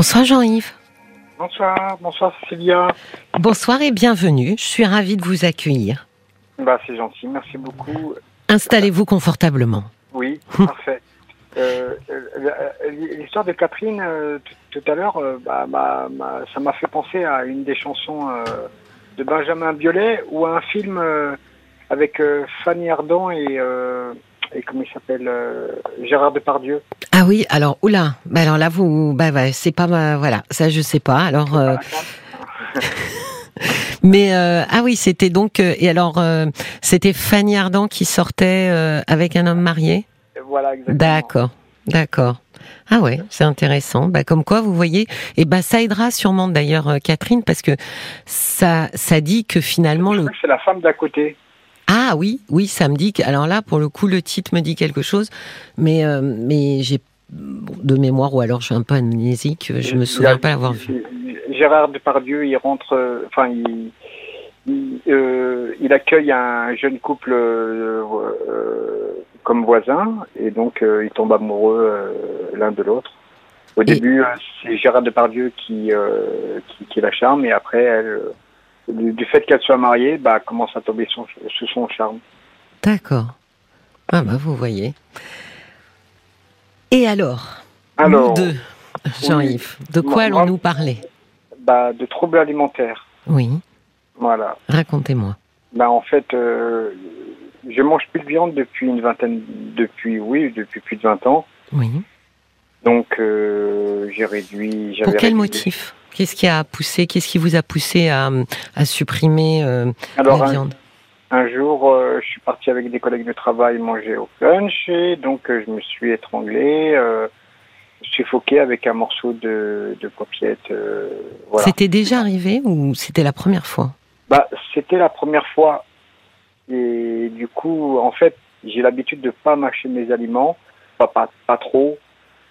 Bonsoir Jean-Yves. Bonsoir, bonsoir Cécilia. Bonsoir et bienvenue. Je suis ravie de vous accueillir. Bah, c'est gentil, merci beaucoup. Installez-vous confortablement. Oui, parfait. Euh, euh, L'histoire de Catherine, euh, tout à l'heure, bah, bah, bah, ça m'a fait penser à une des chansons de Benjamin Biolay ou à un film avec Fanny Ardant et, et comment il s'appelle euh, Gérard Depardieu. Ah oui, alors oula, bah alors là vous, bah, bah c'est pas ma, voilà, ça je sais pas. Alors, euh, mais euh, ah oui, c'était donc et alors c'était Fanny Ardant qui sortait avec un homme marié? Voilà, exactement. D'accord, d'accord. Ah ouais, c'est intéressant. Bah comme quoi, vous voyez, et bah ça aidera sûrement d'ailleurs Catherine parce que ça, ça dit que finalement le c'est la femme d'à côté. Ah oui, oui, ça me dit que alors là pour le coup le titre me dit quelque chose, mais euh, mais j'ai de mémoire ou alors je suis un peu amnésique, je me souviens pas l'avoir vu. Gérard Depardieu, il rentre, enfin, il, il, euh, il accueille un jeune couple euh, comme voisin et donc ils tombent amoureux l'un de l'autre. Au Et- début, c'est Gérard Depardieu qui, qui, qui la charme et après, elle, du, du fait qu'elle soit mariée, bah, commence à tomber son- sous son charme. D'accord. Ah bah vous voyez. Et alors, Alors, deux, Jean-Yves, de quoi allons-nous parler? bah, de troubles alimentaires. Oui, Voilà. racontez-moi. Bah en fait, euh, je mange plus de viande depuis une vingtaine, depuis oui, depuis plus de 20 ans. Oui. Donc euh, j'ai réduit. Pour quel réduit- motif? Qu'est-ce qui a poussé Qu'est-ce qui vous a poussé à, à supprimer euh, Alors la un, viande? Un jour, euh, je suis parti avec des collègues de travail manger au punch et donc euh, je me suis étranglé, suffoqué avec un morceau de, de paupiette. voilà. C'était déjà arrivé ou c'était la première fois? Bah, c'était la première fois. Et du coup, en fait, j'ai l'habitude de pas mâcher mes aliments, pas, pas, pas trop,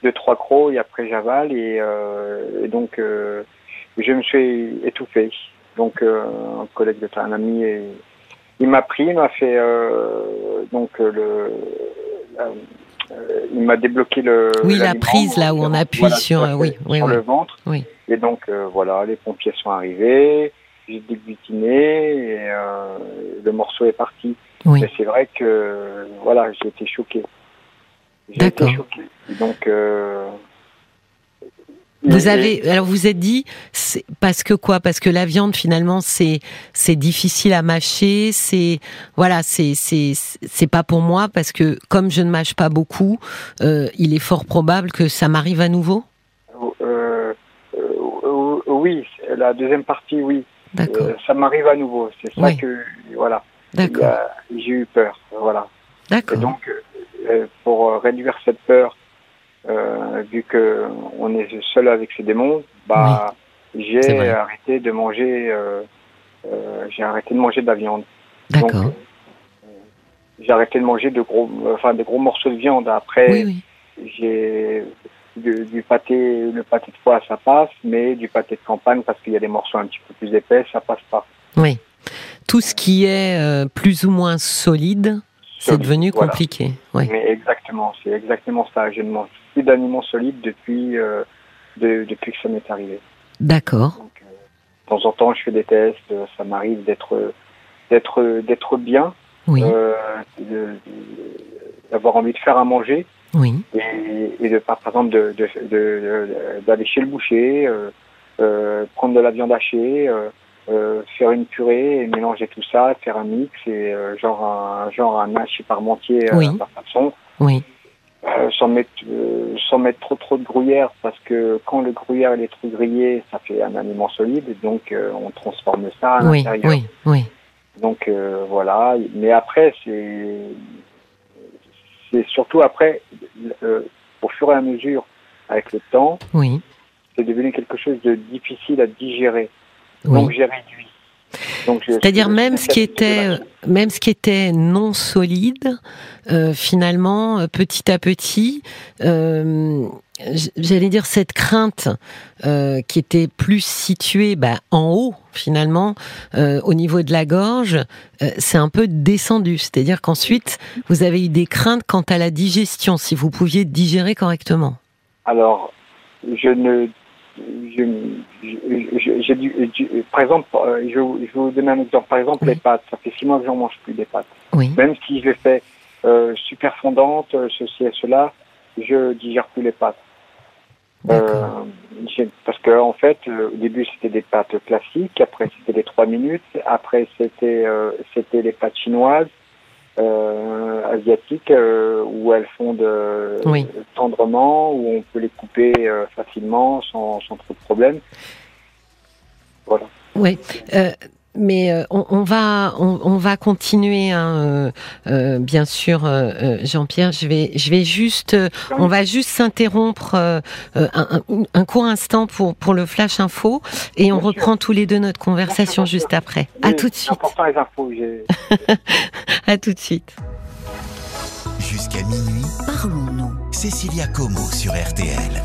deux, trois crocs, et après j'avale. Et, euh, et donc, euh, je me suis étouffé. Donc, euh, un collègue de un ami, et, il m'a pris, il m'a fait, euh, donc, le, la- euh, il m'a débloqué le. Oui, la prise, là où on appuie Voilà, sur, euh, oui, oui, sur oui. le ventre. Oui. Et donc, euh, voilà, les pompiers sont arrivés, j'ai débutiné et euh, le morceau est parti. Oui. Mais c'est vrai que, voilà, j'ai été choqué. D'accord. Donc, euh, Vous avez, alors vous êtes dit, parce que quoi? Parce que la viande finalement c'est c'est difficile à mâcher, c'est voilà, c'est c'est c'est pas pour moi parce que comme je ne mâche pas beaucoup, euh, il est fort probable que ça m'arrive à nouveau? euh, euh, oui, la deuxième partie, oui. D'accord, Euh, ça m'arrive à nouveau. C'est ça Oui. que, voilà. D'accord, J'ai eu peur, voilà. D'accord. donc, euh, pour euh, réduire cette peur, euh, vu que on est seul avec ces démons, bah, j'ai arrêté de manger. euh, euh, j'ai arrêté de manger de la viande. D'accord. Euh, j'ai arrêté de manger de gros, enfin des gros morceaux de viande. Après, Oui, oui. j'ai du, du pâté, le pâté de foie, ça passe, mais du pâté de campagne, parce qu'il y a des morceaux un petit peu plus épais, ça passe pas. Oui. Tout ce qui est euh, plus ou moins solide, c'est devenu voilà. compliqué. Oui. Mais exactement, c'est exactement ça. Je ne mange plus d'aliments solides depuis, euh, de- depuis que ça m'est arrivé. D'accord. Euh, de temps en temps, je fais des tests. euh, Ça m'arrive d'être, d'être, d'être bien, Oui. euh, d'avoir envie de faire à manger Oui. et, et de, par exemple, de, de, de- de- d'aller chez le boucher, prendre de la viande hachée, euh, faire une purée et mélanger tout ça, faire un mix et euh, genre un genre un hachis parmentier euh, Oui. à façon. Oui. Euh, sans mettre sans mettre trop trop de gruyère parce que quand le gruyère il est trop grillé ça fait un aliment solide donc on transforme ça à Oui. l'intérieur Oui. Oui. donc voilà mais après c'est c'est surtout après au fur et à mesure avec le temps Oui. c'est devenu quelque chose de difficile à digérer Oui. donc j'ai réduit C'est-à-dire même ce qui était, euh, même ce qui était non solide, euh, finalement, euh, petit à petit, euh, j'allais dire cette crainte euh, qui était plus située bah, en haut, finalement, au niveau de la gorge, c'est un peu descendu. C'est-à-dire qu'ensuite, vous avez eu des craintes quant à la digestion, si vous pouviez digérer correctement. Alors, je ne j'ai dû, par exemple, euh, je, je, vous donner un exemple. Par exemple, les pâtes. Ça fait six mois que j'en mange plus des pâtes. Oui. Même si je les fais euh, super fondantes, euh, ceci et cela, je digère plus les pâtes. Euh, parce que en fait, au début c'était des pâtes classiques, après c'était les trois minutes, après c'était c'était les pâtes chinoises, euh, asiatiques euh, où elles fondent oui. tendrement, où on peut les couper euh, facilement sans, sans, trop de problèmes. Voilà. Oui. Mais euh, on, on, va on, on, va continuer, hein, euh, euh, bien sûr, euh, Jean-Pierre. Je vais je vais juste, on va juste s'interrompre un, un, un, court instant pour pour le flash info et on reprend tous les deux notre conversation juste après. À tout de suite. Important les infos. à tout de suite. Jusqu'à minuit, parlons-nous. Cécilia Como sur RTL.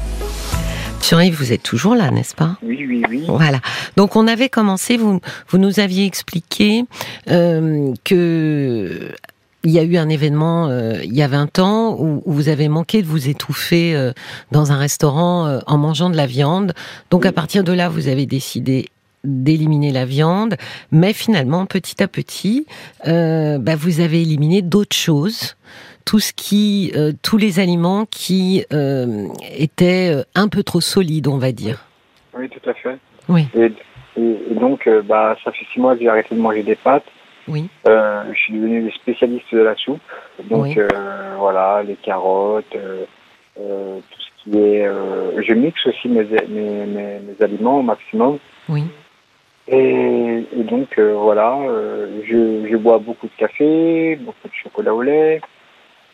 Jean-Yves, vous êtes toujours là, n'est-ce pas? Oui, oui, oui. Voilà. Donc on avait commencé, vous, vous nous aviez expliqué euh, que il y a eu un événement euh, il y a 20 ans où, où, vous avez manqué de vous étouffer euh, dans un restaurant euh, en mangeant de la viande. Donc oui. à partir de là, vous avez décidé d'éliminer la viande, mais finalement, petit à petit, bah, vous avez éliminé d'autres choses tout ce qui, euh, tous les aliments qui euh, étaient un peu trop solides, on va dire. Oui, tout à fait. Oui. Et, et, et donc, euh, bah, ça fait six mois que j'ai arrêté de manger des pâtes. Oui. je suis devenu spécialiste de la soupe. Donc, Oui. voilà, les carottes, tout ce qui est. je mixe aussi mes, mes, mes, mes aliments au maximum. Oui. Et, et, donc euh, voilà, euh, je, je, bois beaucoup de café, beaucoup de chocolat au lait.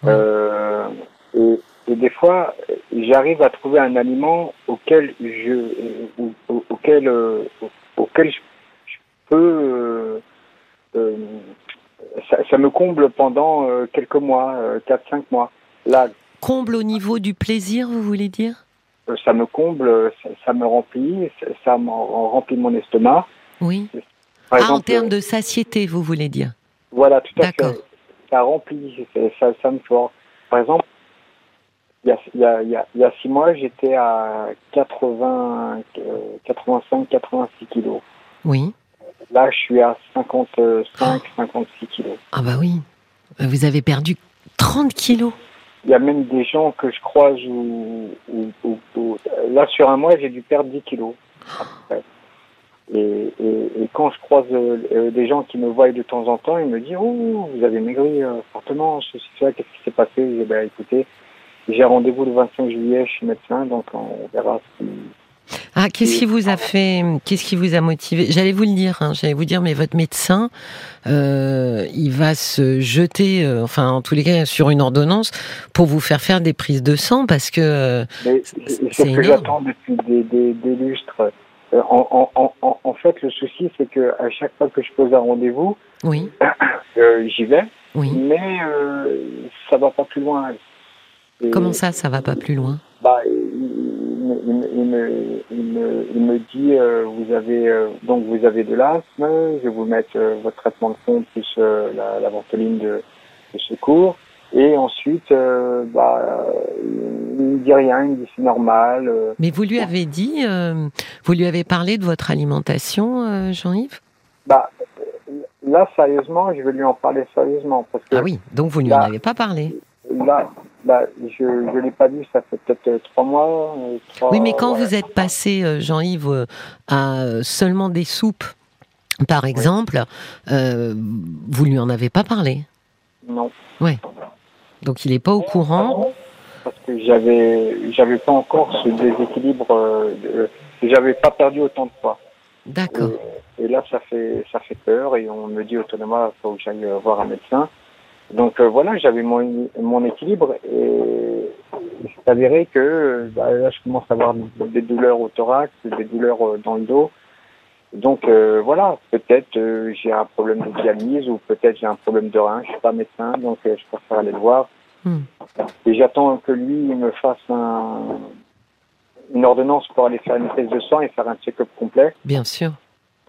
Euh, et, et, des fois, j'arrive à trouver un aliment auquel je, au, au, auquel, euh, auquel je, je peux. Euh, ça, ça, me comble pendant quelques mois, 4-5 mois. Là. Comble au niveau du plaisir, vous voulez dire? ça me comble, ça, ça me remplit, ça, ça remplit mon estomac. Oui. Par ah, exemple, en termes de satiété, vous voulez dire? Voilà, tout à fait. Ça remplit, ça, ça me fort. Par exemple, il y a, il y a, il y a, il y a six mois, j'étais à 80, 85, 86 kilos. Oui. Là, je suis à 55, 56 kilos. Ah bah oui. Vous avez perdu 30 kilos. Il y a même des gens que je croise où, où, où, où là sur un mois j'ai dû perdre 10 kilos. Après. Et, et, et, quand je croise euh, des gens qui me voient de temps en temps, ils me disent Oh, vous avez maigri euh, fortement, ceci, cela, qu'est-ce qui s'est passé? Je dis ben, écoutez, j'ai rendez-vous le 25 juillet chez médecin, donc on verra ce qui. Ah, qu'est-ce qui vous a fait Qu'est-ce qui vous a motivé? J'allais vous le dire, hein, j'allais vous dire, mais votre médecin, euh, il va se jeter, euh, enfin, en tous les cas, sur une ordonnance pour vous faire faire des prises de sang parce que. Euh, c'est ce que j'attends depuis des, des, des lustres. Euh, en, en, en, en, fait, le souci, c'est que à chaque fois que je pose un rendez-vous, oui. euh, j'y vais, oui. mais euh, ça va pas plus loin. Et Comment ça, ça va pas plus loin? Bah, il, il, il, me, il, me, il me dit euh, vous avez donc vous avez de l'asthme, je vais vous mettre votre traitement de fond plus la, la ventoline de, de secours. Et ensuite, bah, il ne dit rien, il dit c'est normal. Euh. Mais vous lui avez dit, euh, vous lui avez parlé de votre alimentation, euh, Jean-Yves? Bah, là, sérieusement, je vais lui en parler sérieusement. Parce que ah oui, donc vous ne lui en avez pas parlé Là, bah, je ne l'ai pas dit, ça fait peut-être trois mois. Trois, oui, mais quand ouais. vous êtes passé, Jean-Yves, à seulement des soupes, par exemple, oui. vous lui en avez pas parlé? Non. Oui. Donc il n'est pas au courant? Parce que j'avais, j'avais pas encore ce déséquilibre. Euh, j'avais pas perdu autant de poids. D'accord. Et, et, là, ça fait, ça fait peur et on me dit autonoma, il faut que j'aille voir un médecin. Donc euh, voilà, j'avais mon, mon équilibre et c'est avéré que bah, là, je commence à avoir des douleurs au thorax, des douleurs euh, dans le dos. Donc euh, voilà, peut-être euh, j'ai un problème de dialyse ou peut-être j'ai un problème de rein. Je suis pas médecin, donc euh, je préfère aller le voir. Hmm. Et j'attends que lui me fasse un, une ordonnance pour aller faire une prise de sang et faire un check-up complet. Bien sûr.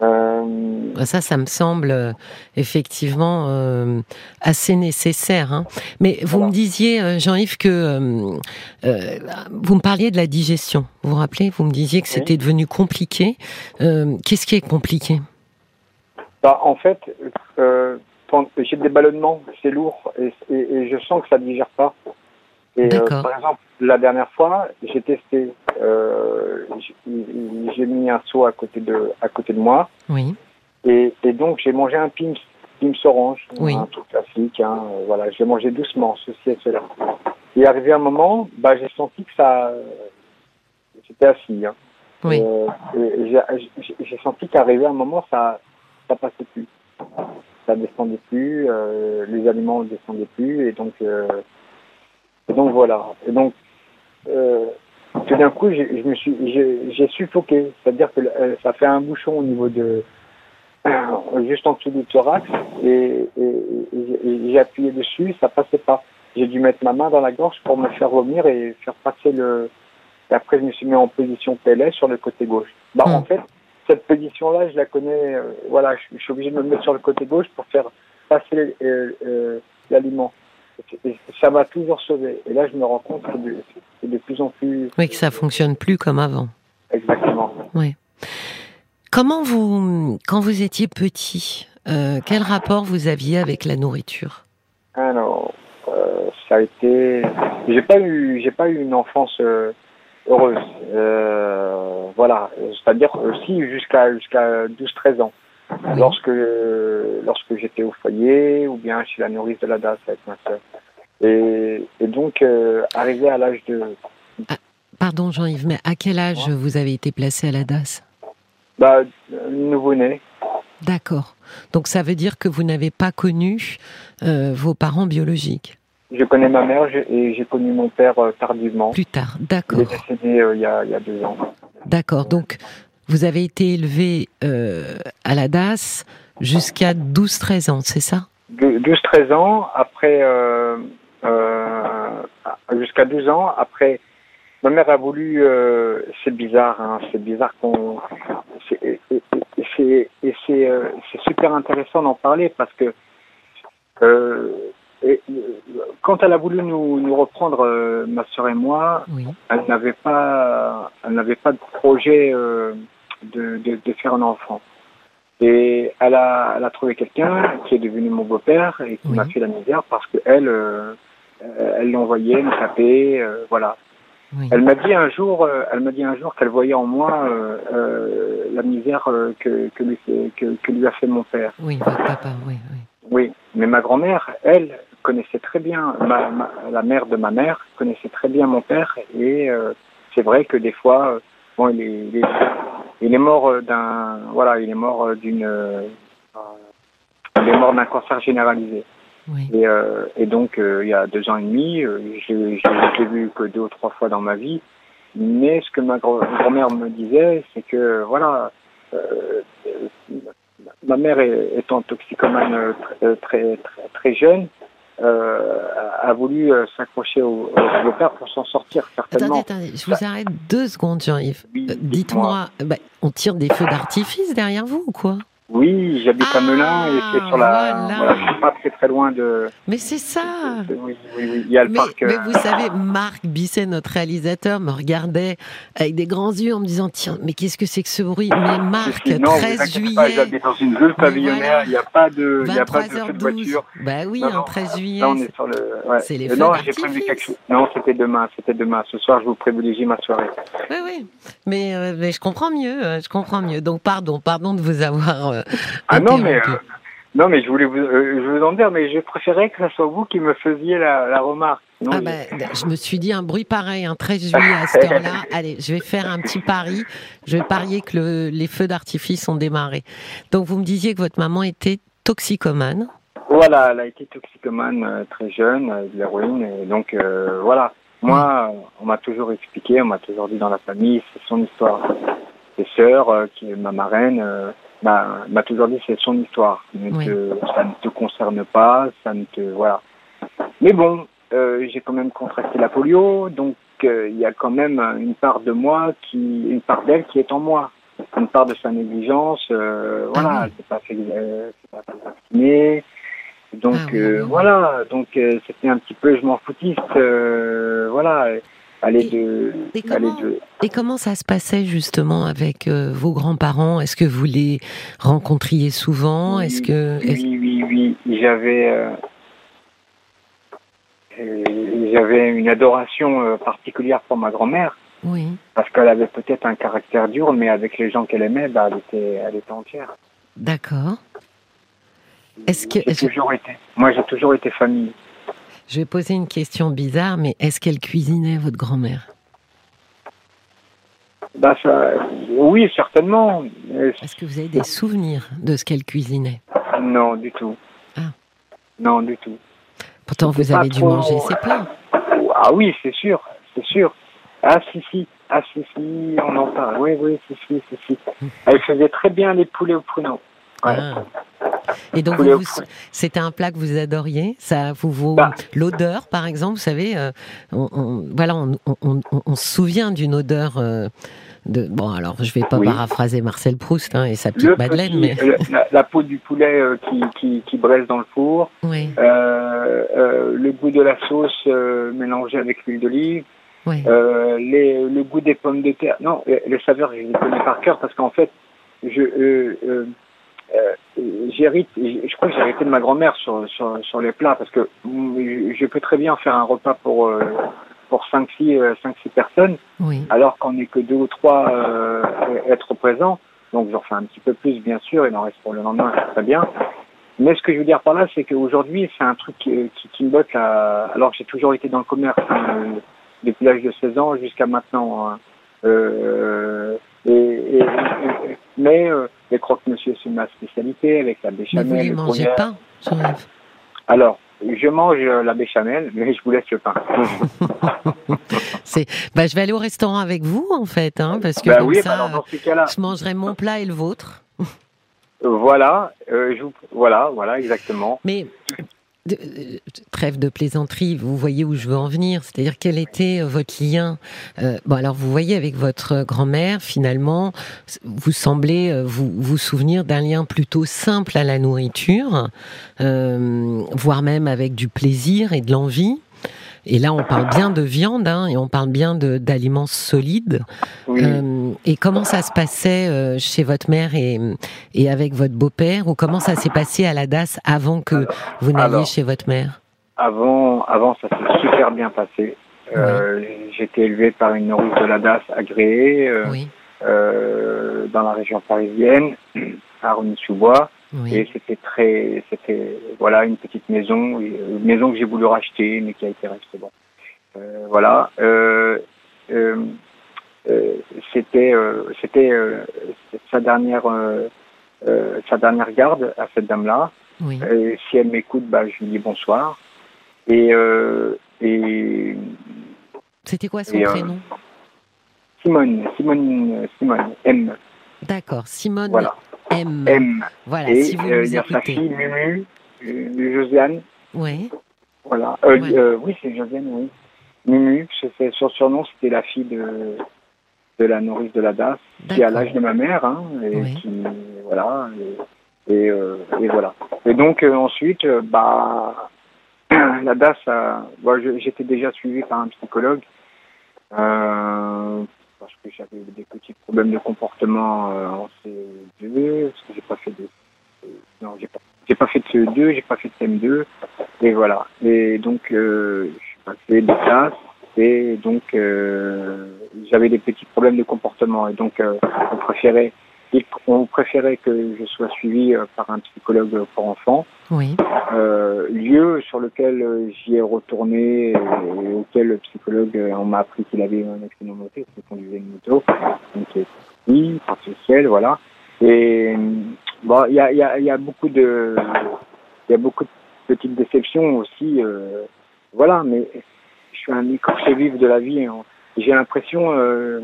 Euh, ça, ça me semble euh, effectivement euh, assez nécessaire. Hein. Mais vous me disiez, Jean-Yves, que vous me parliez de la digestion. Vous vous rappelez Vous me disiez que c'était devenu compliqué. Qu'est-ce qui est compliqué? Bah, En fait, j'ai des ballonnements, c'est lourd et, et, je sens que ça ne digère pas. Et, par exemple, la dernière fois, j'ai testé, j'ai mis un seau à côté de, à côté de moi. Oui. Et, et donc, j'ai mangé un Pims, Pims orange, un truc classique. Hein, euh, voilà, j'ai mangé doucement, ceci et cela. Et arrivé un moment, bah, j'ai senti que ça... J'étais assis. Hein. Oui. Euh, j'ai senti qu'arrivé un moment, ça ça passait plus. Ça descendait plus, euh, les aliments ne descendaient plus, et donc, euh, et donc voilà. Et donc, euh, tout d'un coup, je me suis, j'ai suffoqué. C'est-à-dire que ça fait un bouchon au niveau de, juste en dessous du thorax et, j'ai appuyé dessus, ça passait pas. J'ai dû mettre ma main dans la gorge pour me faire revenir et faire passer le. Et après, je me suis mis en position PLS sur le côté gauche. Bah, en hmm. fait, cette position-là, je la connais. Euh, voilà, je, suis obligé de me mettre sur le côté gauche pour faire passer euh, euh, l'aliment. ça m'a toujours sauvé. Et là, je me rends compte que c'est de, de plus en plus. Oui, que ça fonctionne plus comme avant. Exactement. Oui. Comment vous, quand vous étiez petit, euh, quel rapport vous aviez avec la nourriture? Alors, euh, ça a été. J'ai pas eu, j'ai pas eu une enfance euh, heureuse. voilà, c'est-à-dire aussi jusqu'à jusqu'à 12-13 ans. Lorsque lorsque j'étais au foyer ou bien chez la nourrice de la DAS avec ma soeur. Et, et donc arrivé à l'âge de. Ah, pardon Jean-Yves, mais à quel âge vous avez été placé à la DAS? Bah, nouveau-né. D'accord. Donc ça veut dire que vous n'avez pas connu euh, vos parents biologiques? Je connais ma mère et j'ai connu mon père euh, tardivement. Plus tard, d'accord. Il est décédé euh, il, y a, il, y a, deux ans. D'accord. Donc vous avez été élevé à la DAS jusqu'à 12-13 ans, c'est ça? 12-13 ans, après jusqu'à 12 ans, après Ma mère a voulu, euh, c'est bizarre, hein, c'est bizarre qu'on, et, c'est euh, super intéressant d'en parler parce que euh, et, quand elle a voulu nous, nous reprendre, euh, ma soeur et moi, elle n'avait pas, elle n'avait pas de projet euh, de, de, de, faire un enfant. Et elle a, elle a trouvé quelqu'un qui est devenu mon beau-père et qui m'a fait la misère parce que elle, elle l'envoyait me taper, voilà. Elle m'a dit un jour, euh, elle m'a dit un jour qu'elle voyait en moi euh, euh, la misère que, que, lui, que, que, lui a fait mon père. Oui, votre papa, oui, oui. Oui, mais ma grand-mère, elle, connaissait très bien, ma, la mère de ma mère connaissait très bien mon père et c'est vrai que des fois, bon, il est, il est, il est mort d'un, voilà, il est mort d'une, il est mort d'un cancer généralisé. Et, euh, et, donc, euh, il y a deux ans et demi, euh, je l'ai vu que deux ou trois fois dans ma vie. Mais ce que ma grand-mère me disait, c'est que, voilà, euh, ma mère étant toxicomane très, très, très, jeune, a voulu s'accrocher au, au beau-père pour s'en sortir, certainement. Attendez, attendez, je vous arrête deux secondes, Jean-Yves. Dites-moi, bah, on tire des feux d'artifice derrière vous ou quoi? Oui, j'habite à Melun et c'est sur la. Voilà. je suis pas très très loin de. Mais c'est ça. Oui, oui, oui, il y a le mais, parc. Mais vous savez, Marc Bisset, notre réalisateur, me regardait avec des grands yeux en me disant tiens, mais qu'est-ce que c'est que ce bruit? Mais Marc, non, 13 juillet. J'habite dans une ville pavillonnaire, il n'y a pas de, il y a pas de feu de voiture. Bah oui, en 13 juillet. Là, on est sur le. Ouais. C'est les feux Non, j'ai prévu quelque chose. Non, c'était demain, c'était demain. Ce soir, je vous privilégie ma soirée. Oui, oui. Mais, euh, mais je comprends mieux, euh, je comprends mieux. Donc pardon, pardon de vous avoir. Euh, ah non, mais, euh, non, mais je voulais vous, euh, je vous en dire, mais je préférais que ce soit vous qui me faisiez la, la remarque. ah ben, je me suis dit un bruit pareil, un 13 juillet à cette heure-là. Allez, je vais faire un petit pari. Je vais parier que le, les feux d'artifice ont démarré. Donc, vous me disiez que votre maman était toxicomane. Voilà, elle a été toxicomane euh, très jeune, de l'héroïne. Et donc, voilà. Moi, on m'a toujours expliqué, on m'a toujours dit dans la famille, c'est son histoire. Ses sœurs, qui est ma marraine, m'a toujours dit c'est son histoire. ça ne te concerne pas, ça ne te voilà. Mais bon, euh, j'ai quand même contracté la polio, donc euh, il y a quand même une part de moi qui, une part d'elle qui est en moi. une part de sa négligence. voilà, elle s'est pas fait, pas vaccinée. Donc ah voilà, donc c'était un petit peu je m'en foutiste. voilà et, de, et, comment, et comment ça se passait justement avec euh, vos grands-parents? Est-ce que vous les rencontriez souvent? Oui, Est-ce que oui, oui, oui, j'avais euh, j'avais une adoration euh, particulière pour ma grand-mère. Oui. Parce qu'elle avait peut-être un caractère dur, mais avec les gens qu'elle aimait, bah, elle était, elle était entière. D'accord. Est-ce que j'ai toujours été Moi, j'ai toujours été famille. Je vais poser une question bizarre, mais est-ce qu'elle cuisinait votre grand-mère? Bah Oui, certainement. Est-ce que vous avez des souvenirs de ce qu'elle cuisinait? Non, du tout. Ah. Non, du tout. Pourtant, vous avez dû manger ses plats. Ah oui, c'est sûr, c'est sûr. Ah si, si, ah si, si, on en parle. Oui, oui, si, si, si, si. Hum. Elle faisait très bien les poulets au pruneau. Ah. Et donc, c'était un plat que vous adoriez? Ça, vous, vous bah. l'odeur, par exemple, vous savez, euh, on, voilà, on, se souvient d'une odeur. Euh, de, bon, alors je vais pas paraphraser Marcel Proust hein, et sa petite Madeleine, mais la, peau du poulet euh, qui, qui, qui, braise dans le four, le goût de la sauce mélangée avec l'huile d'olive, le goût des pommes de terre. Non, les saveurs, je les connais par cœur parce qu'en fait, je euh, j'hérite, je crois que j'ai hérité de ma grand-mère sur, sur, sur, les plats parce que je peux très bien faire un repas pour euh, pour 5 6 5 6 personnes oui. alors qu'on n'est que deux ou trois euh, être présents donc j'en fais un petit peu plus bien sûr il en reste pour le lendemain c'est très bien mais ce que je veux dire par là c'est qu'aujourd'hui c'est un truc qui, qui, me botte alors que j'ai toujours été dans le commerce hein, depuis l'âge de 16 ans jusqu'à maintenant hein. euh, et, et, mais euh, les croque-monsieur, c'est ma spécialité avec la béchamel. Mais vous ne mangez pas, Alors, je mange la béchamel, mais je vous laisse le pain. c'est, bah, je vais aller au restaurant avec vous, en fait, hein, parce que bah comme oui, ça, bah je mangerai mon plat et le vôtre. Voilà, euh, je voilà, voilà, exactement. Mais euh, trêve de plaisanterie, vous voyez où je veux en venir, c'est-à-dire quel était euh, votre lien euh, Bon, alors vous voyez avec votre grand-mère, finalement, vous semblez vous vous souvenir d'un lien plutôt simple à la nourriture, voire même avec du plaisir et de l'envie. Et là, on parle bien de viande hein, et on parle bien d'aliments solides. Euh, et comment ça se passait euh, chez votre mère et, et avec votre beau-père Ou comment ça s'est passé à la DAS avant que vous n'alliez chez votre mère? avant, avant, ça s'est super bien passé. Euh, J'étais élevé par une nourrice de la DAS agréée euh, dans la région parisienne, à Et c'était très, c'était voilà une petite maison, une maison que j'ai voulu racheter, mais qui a été restée bon. Euh, voilà. Euh, euh, c'était, c'était sa dernière, sa dernière garde à cette dame-là. Oui. si elle m'écoute, bah je lui dis bonsoir. Et et. C'était quoi son prénom? Simone, Simone, Simone, M. D'accord, Simone. Voilà. M. Voilà, et, si vous euh, il y a sa fille Mumu, euh, Josiane. Oui. Voilà. Euh, oui, c'est Josiane, oui. Mumu, son surnom, c'était la fille de, de la nourrice de la DAS, qui a l'âge de ma mère, hein, et qui, voilà, et, et, euh, et, voilà. Et donc, ensuite, bah, la DAS, bah, j'étais déjà suivi par un psychologue, parce que j'avais des petits problèmes de comportement euh, en CE2, parce que j'ai pas fait de euh, non, j'ai pas, j'ai pas fait de CE2, j'ai pas fait de CM2, et voilà. Et donc, euh, je suis passé des classes, et donc, j'avais des petits problèmes de comportement, et donc, on préférait on préférait que je sois suivi euh, par un psychologue pour enfants. Oui. Euh, lieu sur lequel euh, j'y ai retourné et, auquel le psychologue on m'a appris qu'il avait un accident de moto, qu'il conduisait une moto, donc oui, partiel, voilà. Et bon, il y a, y, a, y a beaucoup de, il y a beaucoup de petites déceptions aussi, euh, voilà. Mais je suis un écorché vif de la vie. Hein. J'ai l'impression euh,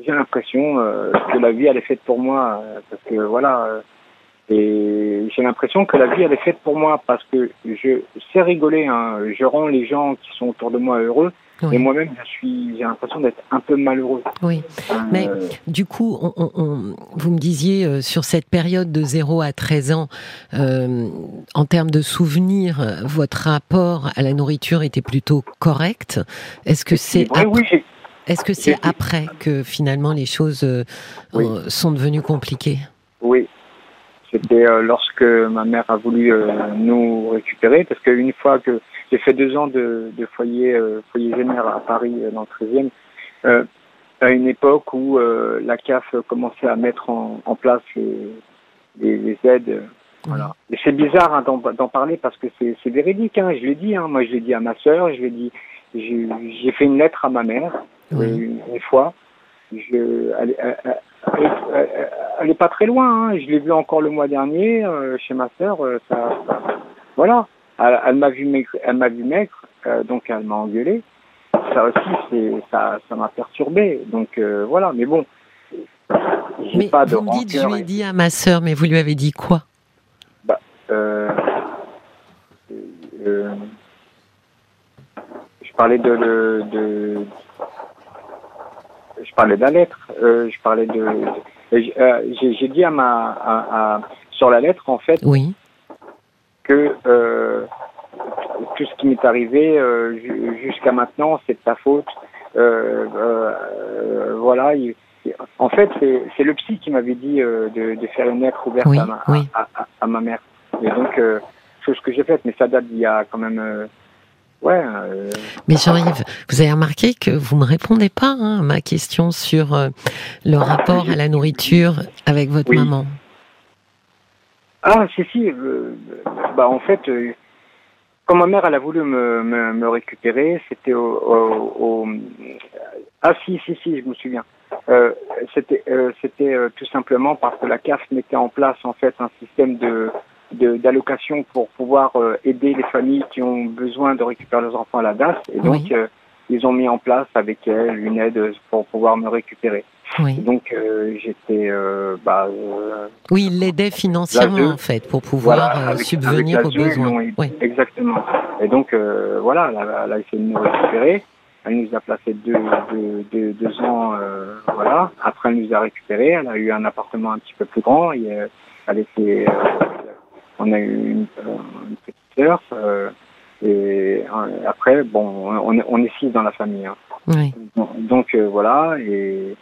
j'ai l'impression euh, que la vie elle est faite pour moi euh, parce que voilà euh, et j'ai l'impression que la vie elle est faite pour moi parce que je sais rigoler hein, je rends les gens qui sont autour de moi heureux Et moi-même, je suis, j'ai l'impression d'être un peu malheureux. Oui. Euh, Mais du coup, on, vous me disiez euh, sur cette période de 0 à 13 ans, euh, en termes de souvenirs, votre rapport à la nourriture était plutôt correct? Est-ce que c'est après, est-ce que c'est après que finalement les choses sont devenues compliquées? Oui. C'était lorsque ma mère a voulu nous récupérer, parce qu'une fois que j'ai fait deux ans de, foyer, euh, foyer général à Paris, euh, dans le 13e, euh, à une époque où la CAF commençait à mettre en, place les, aides. Voilà. Et c'est bizarre hein, d'en parler parce que c'est véridique. Hein, je l'ai dit. Hein, moi, je l'ai dit à ma sœur. Je l'ai dit. J'ai fait une lettre à ma mère une, fois. Je, elle, elle, est pas très loin. Hein. Je l'ai vue encore le mois dernier chez ma sœur. ça, voilà. Elle, m'a vu maigre, elle m'a vu maigre, euh, donc elle m'a engueulé. Ça aussi, c'est ça, ça m'a perturbé. Donc euh, voilà, mais bon. Mais pas de vous me dites, je lui ai dit à ma sœur, mais vous lui avez dit quoi? Bah, euh, je parlais de, de, je parlais de la lettre. je parlais de, j'ai dit à ma, à, sur la lettre en fait. Oui que euh, tout ce qui m'est arrivé euh, jusqu'à maintenant, c'est de ta faute. Euh, voilà. en fait, c'est le psy qui m'avait dit de, de, faire une lettre ouverte à, ma, à, ma, mère. Et donc, chose que j'ai faite, mais ça date d'il y a quand même. Ouais, Mais Jean-Yves, vous avez remarqué que vous me répondez pas hein, à ma question sur le rapport à la nourriture avec votre maman. Ah, si, si. Euh, bah, en fait, euh, quand ma mère elle a voulu me, me, me récupérer, c'était au, au, Ah, si, si, si, je me souviens. Euh, c'était euh, c'était euh, tout simplement parce que la CAF mettait en place en fait un système de d'allocation pour pouvoir aider les familles qui ont besoin de récupérer leurs enfants à la DAS. Et donc, ils ont mis en place avec elle une aide pour pouvoir me récupérer. Oui. Donc euh, j'étais, euh, bah, euh, oui, il l'aidait financièrement en fait pour pouvoir subvenir aux besoins. oui. Exactement. Et donc voilà, elle a, essayé de nous récupérer. Elle nous a placé deux, deux, deux, ans, voilà. Après, elle nous a récupéré. Elle a eu un appartement un petit peu plus grand. Et, elle était, on a eu une, une petite sœur. et après, bon, on, on est six dans la famille. Hein. Oui. Donc, voilà, et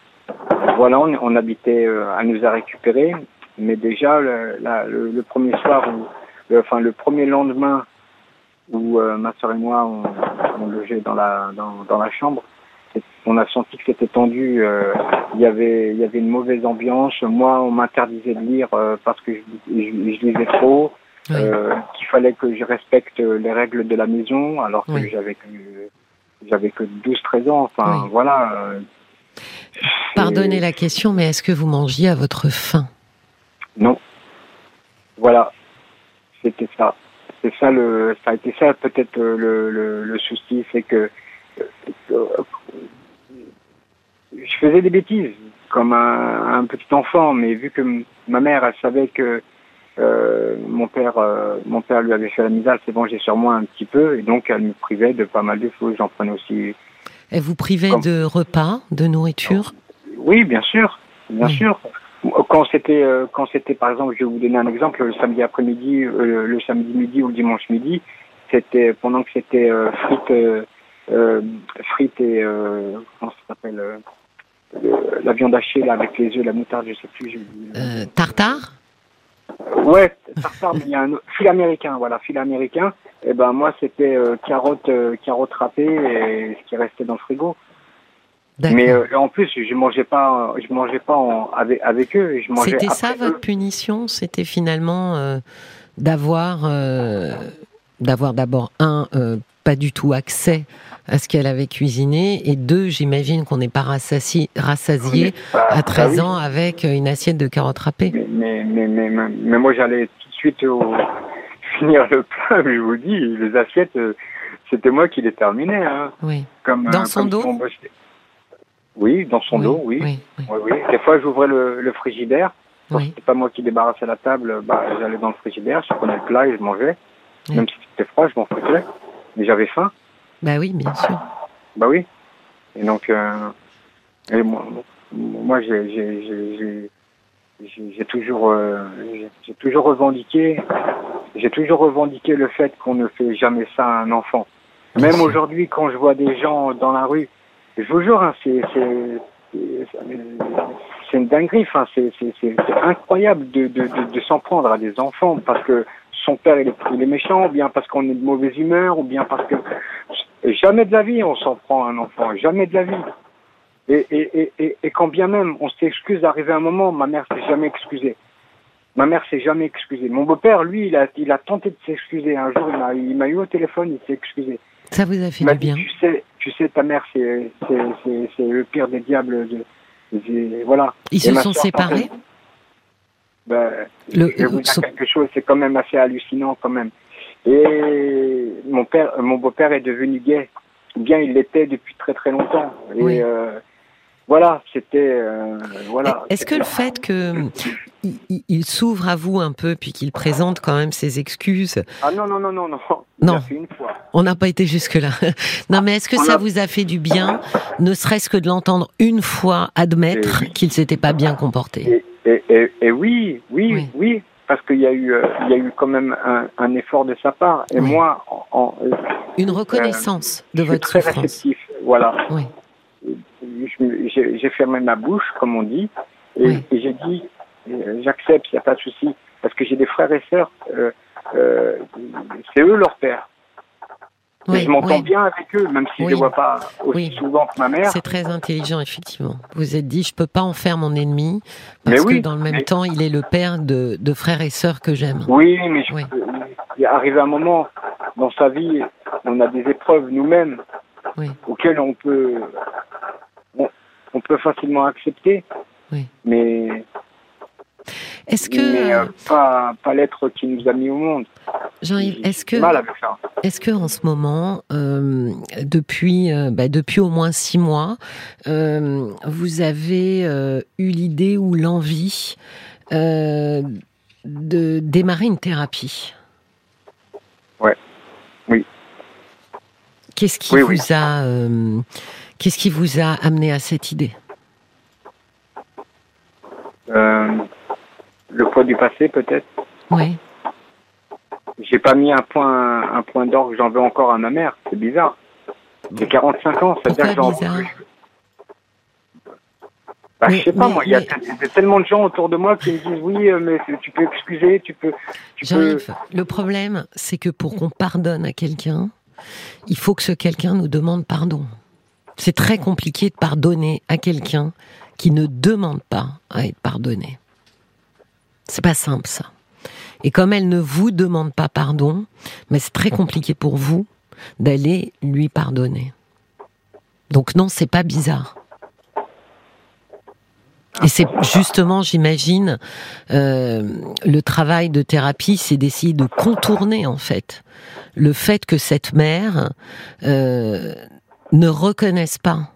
voilà, on, habitait, euh, à nous a récupéré, mais déjà le, le, premier soir, où, enfin le premier lendemain où euh, ma soeur et moi on, logeait dans la dans, dans la chambre, on a senti que c'était tendu. Euh, il y avait il y avait une mauvaise ambiance. Moi, on m'interdisait de lire parce que je, je, lisais trop. qu'il fallait que je respecte les règles de la maison alors que j'avais que j'avais que 12 13 ans enfin voilà Pardonnez la question, mais est-ce que vous mangiez à votre faim? Non. Voilà. C'était ça. C'est ça le, ça a été ça peut-être euh, le, le, souci, c'est que euh, je faisais des bêtises comme un, petit enfant, mais vu que ma mère, elle savait que euh, mon père, mon père lui avait fait la misère, c'est bon, j'ai sur moi un petit peu, et donc elle me privait de pas mal de choses. J'en prenais aussi. Elle vous privait de repas, de nourriture? Oui, bien sûr, bien sûr. Quand c'était, euh, quand c'était, par exemple, je vais vous donner un exemple, le samedi après-midi, euh, le samedi midi ou le dimanche midi, c'était pendant que c'était euh, frites, frites et comment ça s'appelle, la viande hachée là avec les œufs, la moutarde, je sais plus. tartare? Ouais, tartare, mais il y a un fil américain, voilà, fil américain. Et eh ben moi c'était carottes, carottes râpées et ce qui restait dans le frigo. Mais euh, en plus, je mangeais pas, je mangeais pas avec, avec, eux. C'était ça votre punition? C'était finalement euh, d'avoir, euh, d'avoir d'abord un pas du tout accès à ce qu'elle avait cuisiné et deux, j'imagine qu'on n'est pas rassasié, rassasié à 13 ans avec une assiette de carottes râpées. Mais, mais, mais, mais, moi j'allais tout de suite au... finir le plat, mais je vous dis, les assiettes, c'était moi qui les terminais. Hein. Oui. Comme, Dans son dos oui, dans son dos, oui. Oui, oui. Des fois, j'ouvrais le, le, frigidaire. Quand c'était pas moi qui débarrassais la table, bah, j'allais dans le frigidaire, je prenais le plat et je mangeais. Même si c'était froid, je m'en foutais. Mais j'avais faim. Bah oui, bien sûr. Bah oui. Et donc, euh, et moi, moi j'ai j'ai toujours, euh, j'ai toujours revendiqué, j'ai toujours revendiqué le fait qu'on ne fait jamais ça à un enfant. Même aujourd'hui, quand je vois des gens dans la rue, je vous jure, hein, c'est c'est une dinguerie. Enfin, c'est incroyable de, de, de, de s'en prendre à des enfants parce que son père il est, il est méchant, ou bien parce qu'on est de mauvaise humeur, ou bien parce que jamais de la vie on s'en prend à un enfant, jamais de la vie. Et, et, et, et quand bien même on s'excuse d'arriver à un moment, ma mère s'est jamais excusée. Ma mère s'est jamais excusée. Mon beau-père, lui, il a, il a tenté de s'excuser. Un jour, il m'a eu au téléphone, il s'est excusé. Ça vous a fait du bien. Tu sais, tu sais, ta mère, c'est le pire des diables. De, voilà. Ils se sont séparés ben, le, je vais vous dire quelque chose, c'est quand même assez hallucinant quand même. Et mon père, mon beau-père est devenu gay. Bien, il l'était depuis très très longtemps. Et oui. euh, voilà, c'était euh, voilà. Est-ce que le fait que il, il s'ouvre à vous un peu, puis qu'il présente quand même ses excuses. Ah non non non non non. Non. Une fois. On n'a pas été jusque là. non, mais est-ce que On ça a... vous a fait du bien, ne serait-ce que de l'entendre une fois admettre qu'il s'était pas bien comporté? Et, et, et, et oui, oui, oui, oui, parce qu'il y a eu, euh, il y a eu quand même un, un, effort de sa part. Et oui. moi, en, en, une reconnaissance euh, de votre très souffrance. Réceptif, voilà. Oui. J'ai fermé ma bouche, comme on dit, et, oui. et j'ai dit, j'accepte, il n'y a pas de souci, parce que j'ai des frères et sœurs, euh, euh, c'est eux leur père. Oui, je m'entends oui. bien avec eux, même si oui. je ne les vois pas aussi souvent que ma mère. C'est très intelligent, effectivement. Vous vous êtes dit, je peux pas en faire mon ennemi, parce que dans le même mais... temps, il est le père de, de frères et sœurs que j'aime. Oui, mais je, il est arrivé un moment dans sa vie, on a des épreuves nous-mêmes auxquelles on peut, on, on, peut facilement accepter. Mais est-ce que mais, euh, pas, pas l'être qui nous a mis au monde. Jean-Yves, est-ce que est-ce que en ce moment, euh, depuis euh, bah, depuis au moins six mois, euh, vous avez euh, eu l'idée ou l'envie euh, de démarrer une thérapie? Ouais, oui. Qu'est-ce qui oui, vous oui. a qu'est-ce qui vous a amené à cette idée? Le poids du passé, peut-être. Oui. J'ai pas mis un point, un point d'orgue, j'en veux encore à ma mère. C'est bizarre. J'ai 45 ans, c'est-à-dire que j'en veux bah, mais, je sais pas, mais, moi, il y a tellement de gens autour de moi qui me disent oui, euh, mais tu peux excuser, tu peux. Tu peux... Le problème, c'est que pour qu'on pardonne à quelqu'un, il faut que ce quelqu'un nous demande pardon. C'est très compliqué de pardonner à quelqu'un qui ne demande pas à être pardonné. C'est pas simple ça. Et comme elle ne vous demande pas pardon, mais c'est très compliqué pour vous d'aller lui pardonner. Donc non, c'est pas bizarre. Et c'est justement, j'imagine, euh, le travail de thérapie, c'est d'essayer de contourner en fait le fait que cette mère euh, ne reconnaisse pas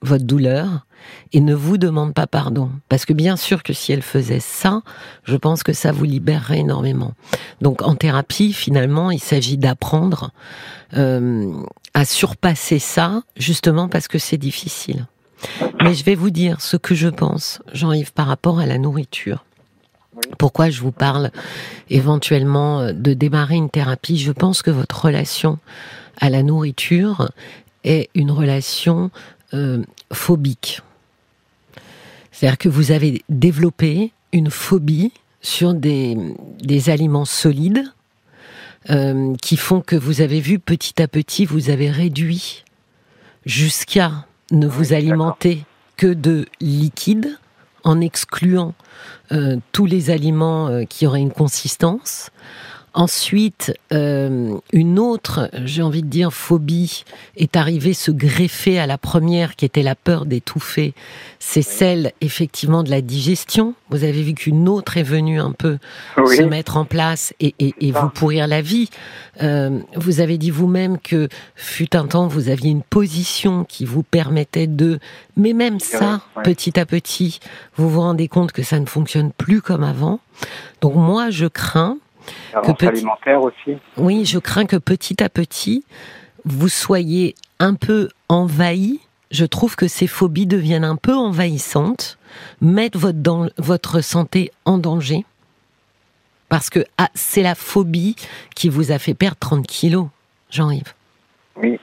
votre douleur et ne vous demande pas pardon. Parce que bien sûr que si elle faisait ça, je pense que ça vous libérerait énormément. Donc en thérapie, finalement, il s'agit d'apprendre euh, à surpasser ça, justement parce que c'est difficile. Mais je vais vous dire ce que je pense, Jean-Yves, par rapport à la nourriture. Pourquoi je vous parle éventuellement de démarrer une thérapie? Je pense que votre relation à la nourriture est une relation euh, phobique. C'est-à-dire que vous avez développé une phobie sur des, des aliments solides euh, qui font que vous avez vu petit à petit, vous avez réduit jusqu'à ne vous alimenter que de liquide en excluant euh, tous les aliments euh, qui auraient une consistance. Ensuite, euh, une autre, j'ai envie de dire, phobie est arrivée se greffer à la première, qui était la peur d'étouffer. C'est oui. celle, effectivement, de la digestion. Vous avez vu qu'une autre est venue un peu oui. se mettre en place et, et, et vous pourrir la vie. Euh, vous avez dit vous-même que, fut un temps, vous aviez une position qui vous permettait de... Mais même ça, oui. petit à petit, vous vous rendez compte que ça ne fonctionne plus comme avant. Donc moi, je crains que petit... alimentaire aussi. Oui, je crains que petit à petit, vous soyez un peu envahi. Je trouve que ces phobies deviennent un peu envahissantes, mettent votre, dans, votre santé en danger. Parce que ah, c'est la phobie qui vous a fait perdre 30 kilos, Jean-Yves. Oui,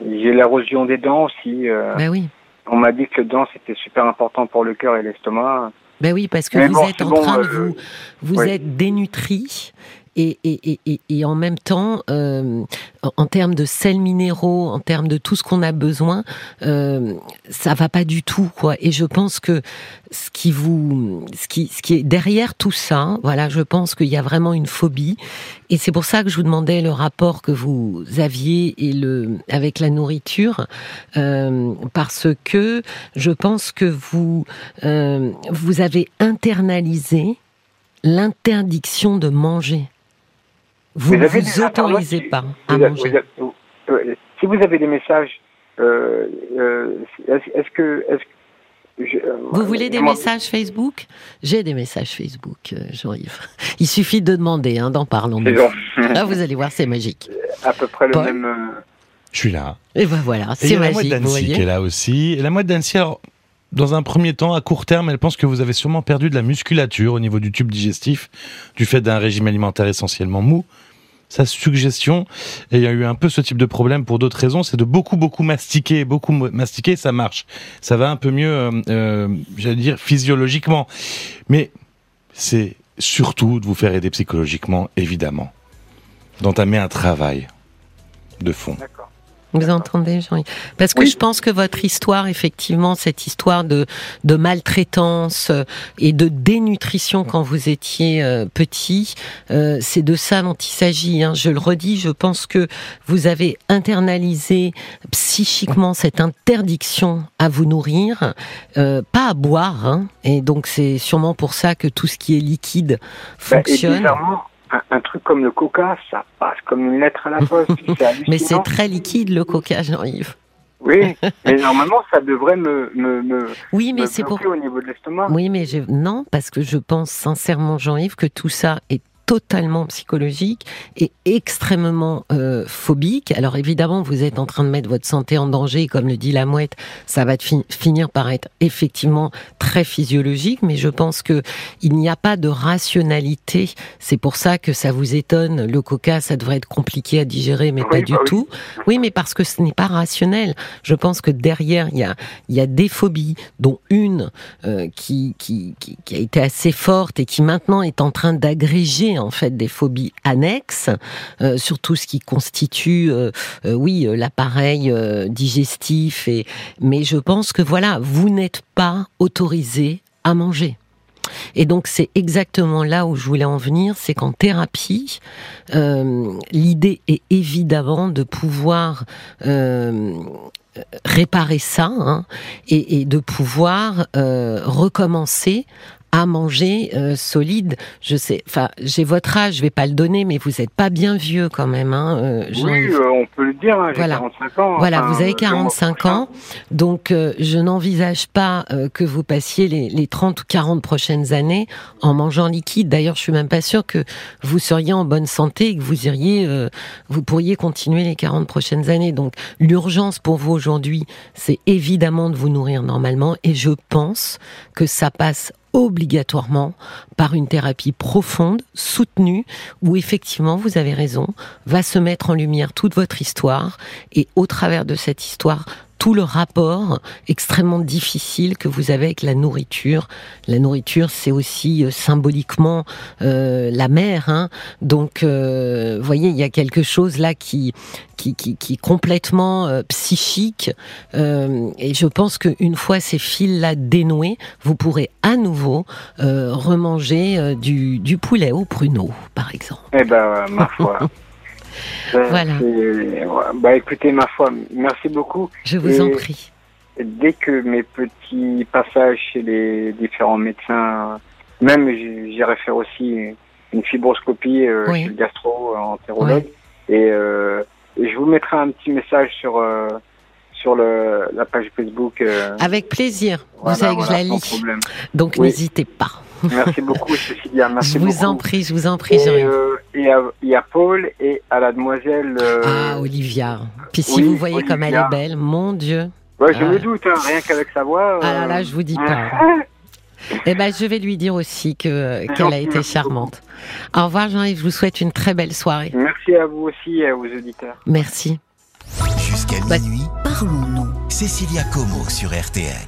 j'ai l'érosion des dents aussi. Euh, ben oui. On m'a dit que le dent c'était super important pour le cœur et l'estomac. Ben oui, parce que vous êtes en train de euh, vous, vous êtes dénutri et, en même temps, euh, en termes de sels minéraux, en termes de tout ce qu'on a besoin, euh, ça va pas du tout, quoi. Et je pense que ce qui vous, ce qui, ce qui est derrière tout ça, voilà, je pense qu'il y a vraiment une phobie. Et c'est pour ça que je vous demandais le rapport que vous aviez et le avec la nourriture, euh, parce que je pense que vous, euh, vous avez internalisé l'interdiction de manger. Vous ne vous, autorisez pas à manger. Euh, si vous avez des messages, euh, euh, est-ce que, vous voulez des messages Facebook? J'ai des messages Facebook, Jean-Yves. Il suffit de demander, hein, d'en parlons. Là, vous allez voir, c'est magique. À peu près le même. Je suis là. Et ben voilà, c'est magique. La mouette qui est là aussi. Et la mouette d'Annecy, dans un premier temps, à court terme, elle pense que vous avez sûrement perdu de la musculature au niveau du tube digestif, du fait d'un régime alimentaire essentiellement mou sa suggestion, et il y a eu un peu ce type de problème pour d'autres raisons, c'est de beaucoup, beaucoup mastiquer, beaucoup mastiquer, ça marche. Ça va un peu mieux, euh, euh, j'allais dire, physiologiquement. Mais c'est surtout de vous faire aider psychologiquement, évidemment. D'entamer un travail de fond. Vous entendez, Jean Parce que je pense que votre histoire, effectivement, cette histoire de, de maltraitance euh, et de dénutrition quand vous étiez euh, petit, euh, c'est de ça dont il s'agit. Hein. Je le redis, je pense que vous avez internalisé psychiquement cette interdiction à vous nourrir, pas à boire. Hein. Et donc c'est sûrement pour ça que tout ce qui est liquide bah, un, truc comme le coca, ça passe comme une lettre à la poste. mais c'est très liquide le coca, Jean-Yves. Oui, mais normalement, ça devrait me, me, oui, mais c'est pour... au niveau de l'estomac. Oui, mais je... non, parce que je pense sincèrement, Jean-Yves, que tout ça est totalement psychologique et extrêmement euh, phobique. Alors évidemment, vous êtes en train de mettre votre santé en danger, comme le dit la mouette, ça va finir par être effectivement très physiologique, mais je pense que il n'y a pas de rationalité. C'est pour ça que ça vous étonne. Le coca, ça devrait être compliqué à digérer, mais pas du bah tout. Oui. mais parce que ce n'est pas rationnel. Je pense que derrière, il y a, il y a des phobies, dont une euh, qui, qui, qui, qui a été assez forte et qui maintenant est en train d'agréger en fait des phobies annexes euh, sur tout ce qui constitue, euh, euh, oui, l'appareil digestif. Et mais je pense que voilà, vous n'êtes pas autorisé à manger. Et donc c'est exactement là où je voulais en venir, c'est qu'en thérapie, l'idée est évidemment de pouvoir réparer ça hein, et, et, de pouvoir recommencer à manger euh, solide. Je sais, enfin, j'ai votre âge, je vais pas le donner, mais vous êtes pas bien vieux quand même, hein, euh, Oui, euh, on peut le dire. Hein, voilà. 45 ans. Voilà, vous avez 45 ans, donc je n'envisage pas que vous passiez les, les 30 ou 40 prochaines années en mangeant liquide. D'ailleurs, je suis même pas sûre que vous seriez en bonne santé et que vous iriez, vous pourriez continuer les 40 prochaines années. Donc, l'urgence pour vous aujourd'hui, c'est évidemment de vous nourrir normalement, et je pense que ça passe obligatoirement par une thérapie profonde, soutenue, où effectivement, vous avez raison, va se mettre en lumière toute votre histoire. Et au travers de cette histoire, tout le rapport extrêmement difficile que vous avez avec la nourriture. La nourriture, c'est aussi euh, symboliquement euh, la mère. Hein. Donc, euh, vous voyez, il y a quelque chose là qui qui, qui, qui est complètement psychique. et je pense qu'une fois ces fils-là dénoués, vous pourrez à nouveau remanger du, du poulet au pruneau, par exemple. Eh ben, ma foi. voilà. Bah écoutez, ma foi, merci beaucoup. Je vous en prie. Dès que mes petits passages chez les différents médecins, même j'irai faire aussi une fibroscopie euh, chez le gastro-entérologue. Et, euh, et, je vous mettrai un petit message sur, euh, sur le, la page Facebook. Avec plaisir. vous savez que je la lis. Donc n'hésitez pas. Merci beaucoup, Cécilia. Merci je vous beaucoup. en prie, je vous en prie, Et, euh, et à, et à Paul et à la demoiselle. euh, Ah, Olivia. Puis si oui, vous voyez comme elle est belle, mon Dieu. ouais, je ah. me doute, hein, rien qu'avec sa voix. Ah là euh, là, je vous dis pas. Eh ben, je vais lui dire aussi que qu'elle a été charmante. Au revoir, Jean-Yves. Je vous souhaite une très belle soirée. Merci à vous aussi et aux auditeurs. Merci. Jusqu'à Bah- minuit, parlons-nous. Cécilia Como sur RTL.